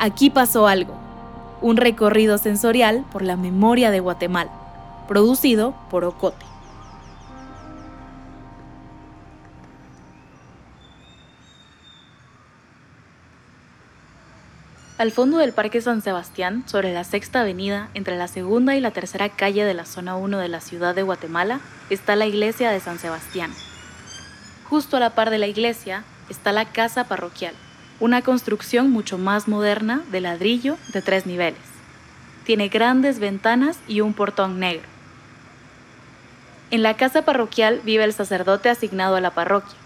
Aquí pasó algo, un recorrido sensorial por la memoria de Guatemala, producido por Ocote. Al fondo del Parque San Sebastián, sobre la sexta avenida, entre la segunda y la tercera calle de la zona 1 de la ciudad de Guatemala, está la iglesia de San Sebastián. Justo a la par de la iglesia está la casa parroquial, una construcción mucho más moderna de ladrillo de tres niveles. Tiene grandes ventanas y un portón negro. En la casa parroquial vive el sacerdote asignado a la parroquia,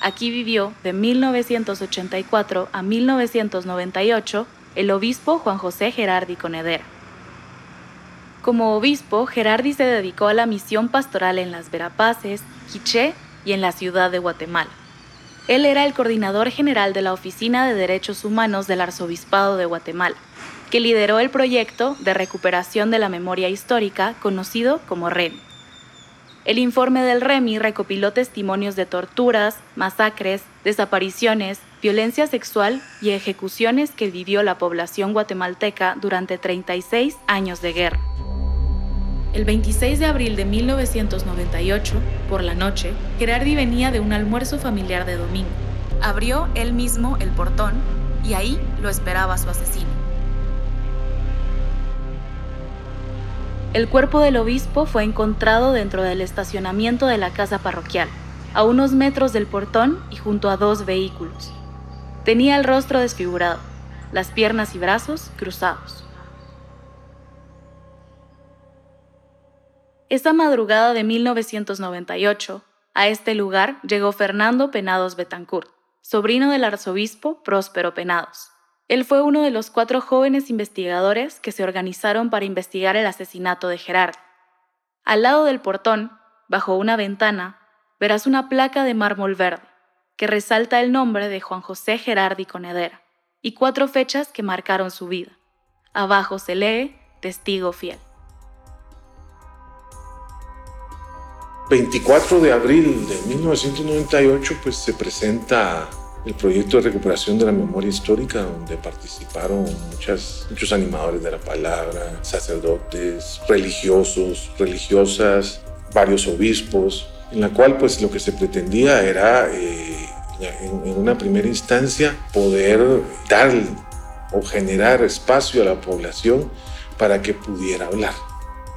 Aquí vivió de 1984 a 1998 el obispo Juan José Gerardi Conedera. Como obispo, Gerardi se dedicó a la misión pastoral en las Verapaces, Quiché y en la ciudad de Guatemala. Él era el coordinador general de la Oficina de Derechos Humanos del Arzobispado de Guatemala, que lideró el proyecto de recuperación de la memoria histórica conocido como REM. El informe del REMI recopiló testimonios de torturas, masacres, desapariciones, violencia sexual y ejecuciones que vivió la población guatemalteca durante 36 años de guerra. El 26 de abril de 1998, por la noche, Gerardi venía de un almuerzo familiar de domingo. Abrió él mismo el portón y ahí lo esperaba su asesino. El cuerpo del obispo fue encontrado dentro del estacionamiento de la casa parroquial, a unos metros del portón y junto a dos vehículos. Tenía el rostro desfigurado, las piernas y brazos cruzados. Esa madrugada de 1998, a este lugar llegó Fernando Penados Betancourt, sobrino del arzobispo Próspero Penados. Él fue uno de los cuatro jóvenes investigadores que se organizaron para investigar el asesinato de Gerard. Al lado del portón, bajo una ventana, verás una placa de mármol verde que resalta el nombre de Juan José Gerardi Conedera y cuatro fechas que marcaron su vida. Abajo se lee Testigo Fiel. 24 de abril de 1998 pues se presenta el proyecto de recuperación de la memoria histórica, donde participaron muchas, muchos animadores de la palabra, sacerdotes, religiosos, religiosas, varios obispos, en la cual pues lo que se pretendía era eh, en, en una primera instancia poder dar o generar espacio a la población para que pudiera hablar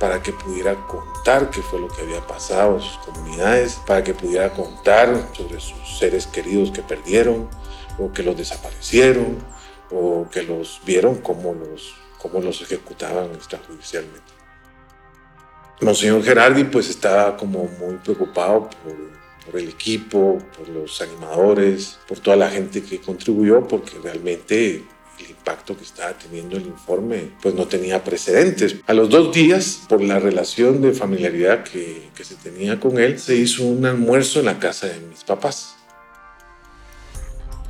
para que pudiera contar qué fue lo que había pasado en sus comunidades, para que pudiera contar sobre sus seres queridos que perdieron o que los desaparecieron o que los vieron cómo los, cómo los ejecutaban extrajudicialmente. Monseñor Gerardi pues estaba como muy preocupado por, por el equipo, por los animadores, por toda la gente que contribuyó, porque realmente el impacto que estaba teniendo el informe pues no tenía precedentes. A los dos días, por la relación de familiaridad que, que se tenía con él, se hizo un almuerzo en la casa de mis papás.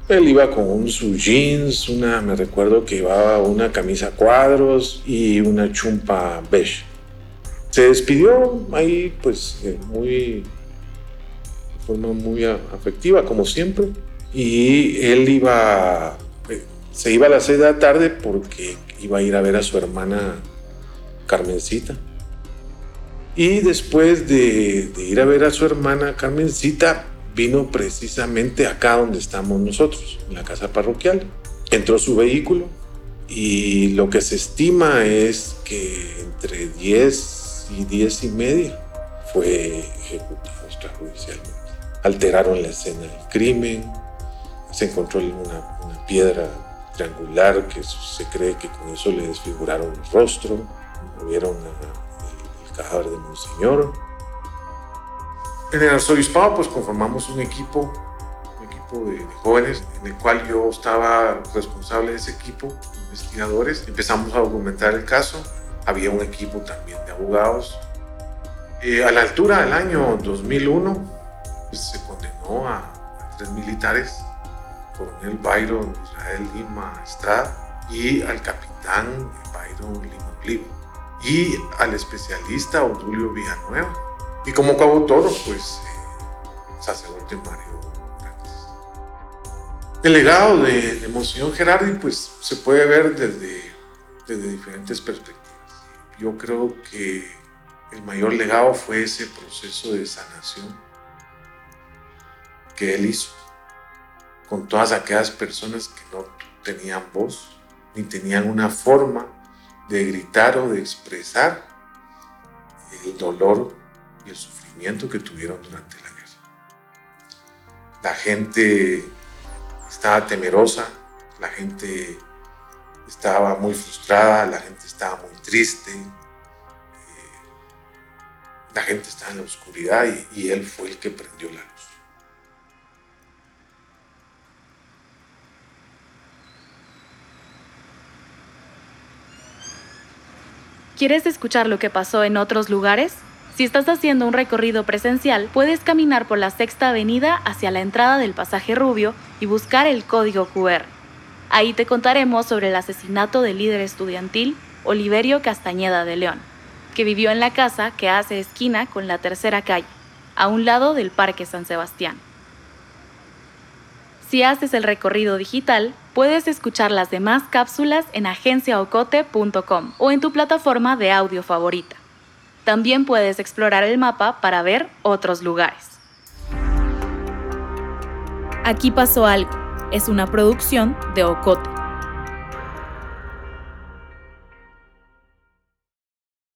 Él iba con un, su jeans, una, me recuerdo que llevaba una camisa cuadros y una chumpa beige. Se despidió ahí, pues, muy, de forma muy afectiva, como siempre. Y él iba se iba a las seis de la tarde porque iba a ir a ver a su hermana Carmencita. Y después de, ir a ver a su hermana Carmencita, vino precisamente acá donde estamos nosotros, en la casa parroquial. Entró su vehículo y lo que se estima es que entre 10 y 10 y media fue ejecutado extrajudicialmente. Alteraron la escena del crimen, se encontró una, una piedra triangular que se cree que con eso le desfiguraron el rostro, movieron el, cadáver de Monseñor. En el arzobispado pues conformamos un equipo, un equipo de, jóvenes en el cual yo estaba responsable de ese equipo, investigadores. Empezamos a documentar el caso. Había un equipo también de abogados. Eh, a la altura del año 2001 pues, se condenó a, a tres militares coronel Byron Israel Lima Estrada y al capitán Byron Lima Oliva y al especialista Odulio Villanueva. Y como coautor pues eh, sacerdote Mario El legado de, de Monseñor Gerardi pues, se puede ver desde, desde diferentes perspectivas. Yo creo que el mayor legado fue ese proceso de sanación que él hizo con todas aquellas personas que no tenían voz ni tenían una forma de gritar o de expresar el dolor y el sufrimiento que tuvieron durante la guerra. La gente estaba temerosa, la gente estaba muy frustrada, la gente estaba muy triste, eh, la gente estaba en la oscuridad y, y él fue el que prendió la luz. ¿Quieres escuchar lo que pasó en otros lugares? Si estás haciendo un recorrido presencial, puedes caminar por la Sexta Avenida hacia la entrada del pasaje Rubio y buscar el código QR. Ahí te contaremos sobre el asesinato del líder estudiantil Oliverio Castañeda de León, que vivió en la casa que hace esquina con la tercera calle, a un lado del Parque San Sebastián. Si haces el recorrido digital, puedes escuchar las demás cápsulas en agenciaocote.com o en tu plataforma de audio favorita. También puedes explorar el mapa para ver otros lugares. Aquí pasó algo. Es una producción de Ocote.